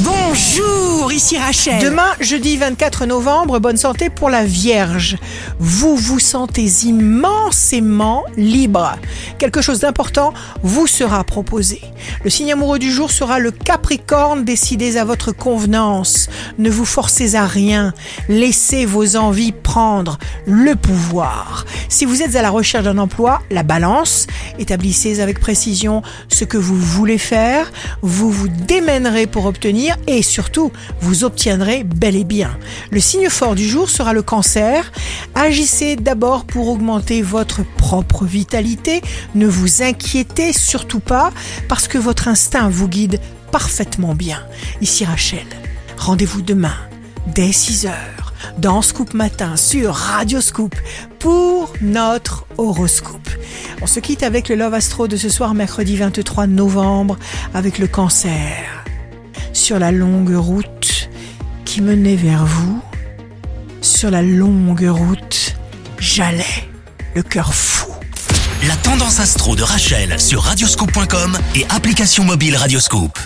Bonjour, ici Rachel. Demain, jeudi 24 novembre, bonne santé pour la Vierge. Vous vous sentez immensément libre. Quelque chose d'important vous sera proposé. Le signe amoureux du jour sera le Capricorne, décidez à votre convenance. Ne vous forcez à rien. Laissez vos envies prendre le pouvoir. Si vous êtes à la recherche d'un emploi, la balance, établissez avec précision ce que vous voulez faire. Vous vous démènerez pour obtenir et surtout, vous obtiendrez bel et bien. Le signe fort du jour sera le cancer. Agissez d'abord pour augmenter votre propre vitalité. Ne vous inquiétez surtout pas parce que votre instinct vous guide parfaitement bien. Ici Rachel. Rendez-vous demain dès 6 heures dans Scoop Matin sur Radio Scoop pour notre horoscope. On se quitte avec le Love Astro de ce soir mercredi 23 novembre avec le cancer sur la longue route qui menait vers vous, sur la longue route, j'allais, le cœur fou. La tendance astro de Rachel sur radioscope.com et application mobile Radioscope.